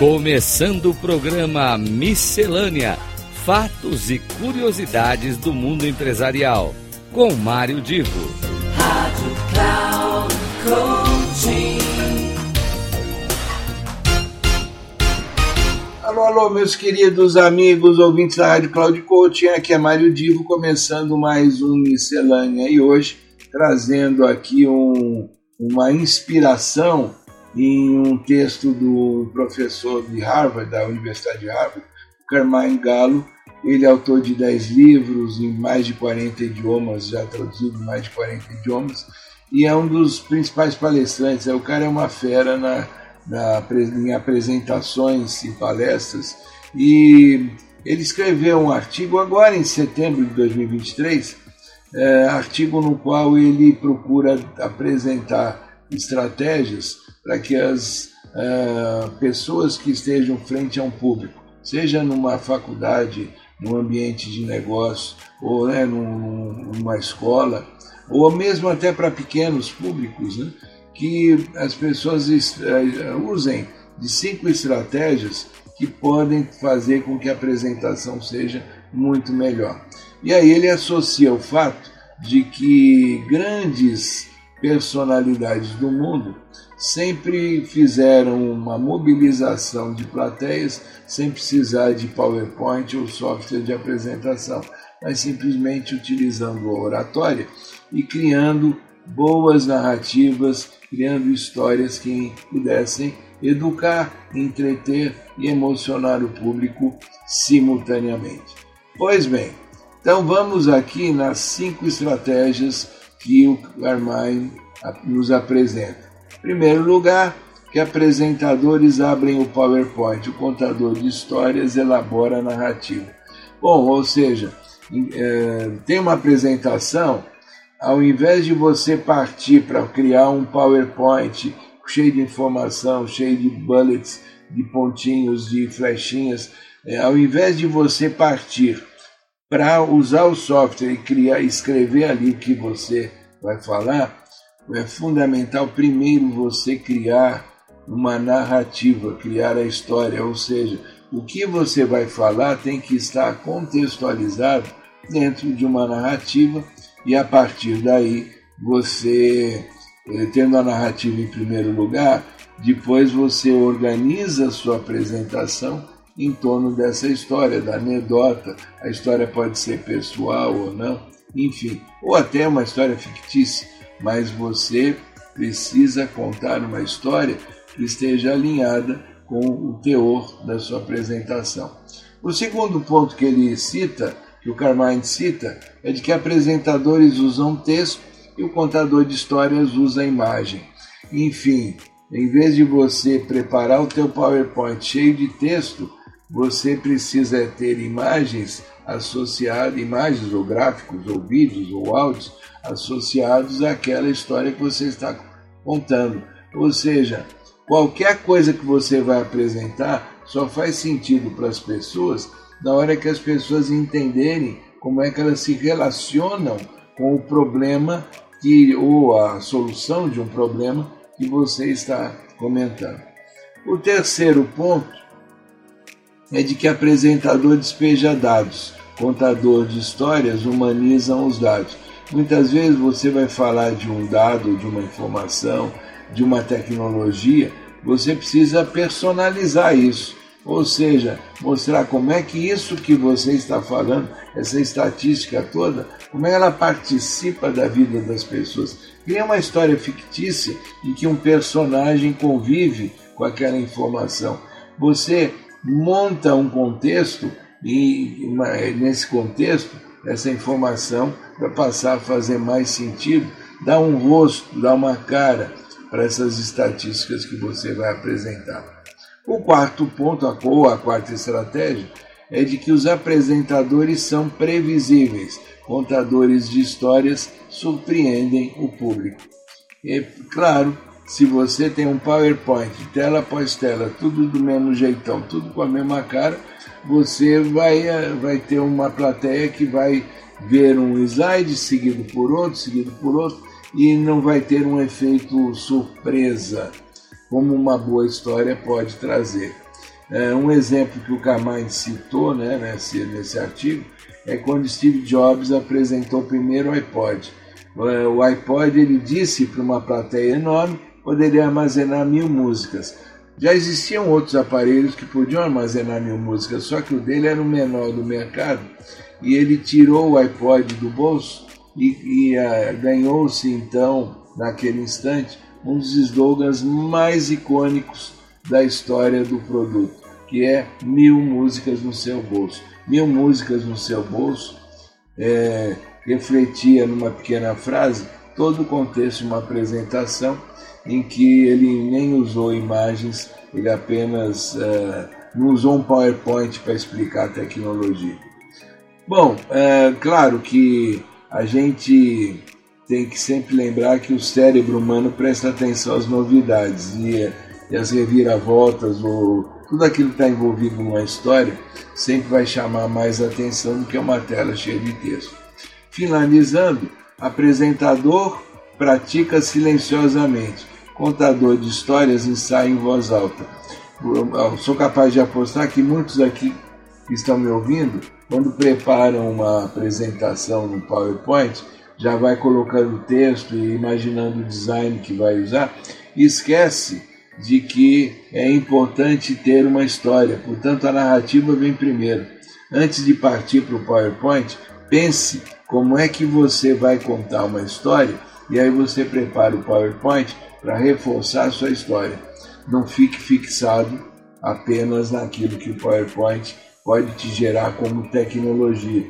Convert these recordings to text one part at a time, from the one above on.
Começando o programa Miscelânea: Fatos e Curiosidades do Mundo Empresarial, com Mário Divo. Rádio Cloud Coaching. Alô, alô, meus queridos amigos ouvintes da Rádio Cloud Coaching, aqui é Mário Divo, começando mais um Miscelânea e hoje trazendo aqui um, uma inspiração em um texto do professor de Harvard, da Universidade de Harvard, Carmine Gallo. Ele é autor de 10 livros em mais de 40 idiomas, já traduzido em mais de 40 idiomas, e é um dos principais palestrantes. O cara é uma fera na, na, em apresentações e palestras, e ele escreveu um artigo agora em setembro de 2023, é, artigo no qual ele procura apresentar estratégias para que as uh, pessoas que estejam frente a um público, seja numa faculdade, num ambiente de negócio, ou né, num, numa escola, ou mesmo até para pequenos públicos, né, que as pessoas uh, usem de cinco estratégias que podem fazer com que a apresentação seja muito melhor. E aí ele associa o fato de que grandes personalidades do mundo sempre fizeram uma mobilização de plateias sem precisar de PowerPoint ou software de apresentação, mas simplesmente utilizando a oratória e criando boas narrativas, criando histórias que pudessem educar, entreter e emocionar o público simultaneamente. Pois bem, então vamos aqui nas cinco estratégias que o Carmine nos apresenta. Em primeiro lugar, que apresentadores abrem o PowerPoint, o contador de histórias elabora a narrativa. Bom, ou seja, é, tem uma apresentação, ao invés de você partir para criar um PowerPoint cheio de informação, cheio de bullets, de pontinhos, de flechinhas, é, ao invés de você partir para usar o software e criar, escrever ali o que você vai falar, é fundamental primeiro você criar uma narrativa, criar a história, ou seja, o que você vai falar tem que estar contextualizado dentro de uma narrativa e a partir daí você, eh, tendo a narrativa em primeiro lugar, depois você organiza a sua apresentação em torno dessa história, da anedota. A história pode ser pessoal ou não, enfim, ou até uma história fictícia, mas você precisa contar uma história que esteja alinhada com o teor da sua apresentação. O segundo ponto que ele cita, que o Carmine cita, é de que apresentadores usam texto e o contador de histórias usa imagem. Enfim, em vez de você preparar o teu PowerPoint cheio de texto, você precisa ter imagens associadas, imagens ou gráficos ou vídeos ou áudios associados àquela história que você está contando. Ou seja, qualquer coisa que você vai apresentar só faz sentido para as pessoas na hora que as pessoas entenderem como é que elas se relacionam com o problema que, ou a solução de um problema que você está comentando. O terceiro ponto é de que apresentador despeja dados, contador de histórias humanizam os dados. Muitas vezes você vai falar de um dado, de uma informação, de uma tecnologia, você precisa personalizar isso. Ou seja, mostrar como é que isso que você está falando, essa estatística toda, como é que ela participa da vida das pessoas. Cria uma história fictícia em que um personagem convive com aquela informação. Você monta um contexto e nesse contexto essa informação vai passar a fazer mais sentido, dá um rosto, dá uma cara para essas estatísticas que você vai apresentar. O quarto ponto, ou a quarta estratégia, é de que os apresentadores são previsíveis, contadores de histórias surpreendem o público. E, claro, se você tem um PowerPoint, tela após tela, tudo do mesmo jeitão, tudo com a mesma cara, você vai, eh, vai ter uma plateia que vai ver um slide seguido por outro, seguido por outro, e não vai ter um efeito surpresa, como uma boa história pode trazer. É, um exemplo que o Carmine citou né, nesse, nesse artigo é quando Steve Jobs apresentou primeiro o iPod. O iPod ele disse para uma plateia enorme poderia armazenar mil músicas. Já existiam outros aparelhos que podiam armazenar mil músicas, só que o dele era o menor do mercado e ele tirou o iPod do bolso e, e uh, ganhou-se então, naquele instante, um dos slogans mais icônicos da história do produto, que é mil músicas no seu bolso. Mil músicas no seu bolso é, refletia numa pequena frase todo o contexto de uma apresentação em que ele nem usou imagens, ele apenas uh, não usou um PowerPoint para explicar a tecnologia. Bom, é claro que a gente tem que sempre lembrar que o cérebro humano presta atenção às novidades e, e as reviravoltas, ou tudo aquilo que está envolvido numa história, sempre vai chamar mais atenção do que uma tela cheia de texto. Finalizando, apresentador pratica silenciosamente, contador de histórias ensaia em voz alta. Eu sou capaz de apostar que muitos aqui que estão me ouvindo, quando preparam uma apresentação no PowerPoint, já vai colocando o texto e imaginando o design que vai usar, e esquece de que é importante ter uma história, portanto a narrativa vem primeiro. Antes de partir para o PowerPoint, pense como é que você vai contar uma história e aí você prepara o PowerPoint para reforçar a sua história. Não fique fixado apenas naquilo que o PowerPoint pode te gerar como tecnologia.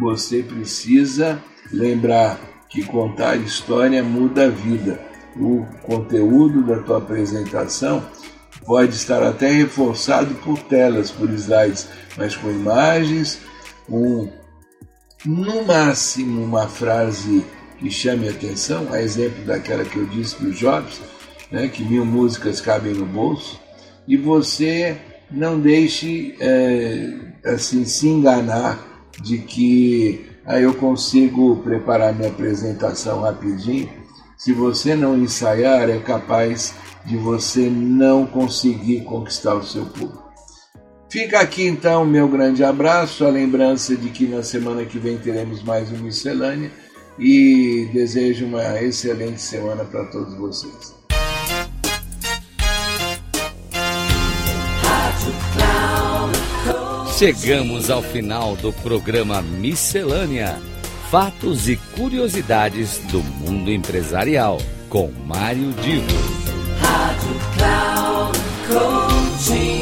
Você precisa lembrar que contar história muda a vida. O conteúdo da tua apresentação pode estar até reforçado por telas, por slides, mas com imagens, com no máximo uma frase que chame a atenção, a exemplo daquela que eu disse para o Jobs, né, que mil músicas cabem no bolso, e você não deixe é, assim se enganar de que aí eu consigo preparar minha apresentação rapidinho. Se você não ensaiar, é capaz de você não conseguir conquistar o seu público. Fica aqui então meu grande abraço, a lembrança de que na semana que vem teremos mais uma miscelânea e desejo uma excelente semana para todos vocês. Chegamos ao final do programa Miscelânea: Fatos e Curiosidades do Mundo Empresarial, com Mário Divo. Rádio Cloud Coaching.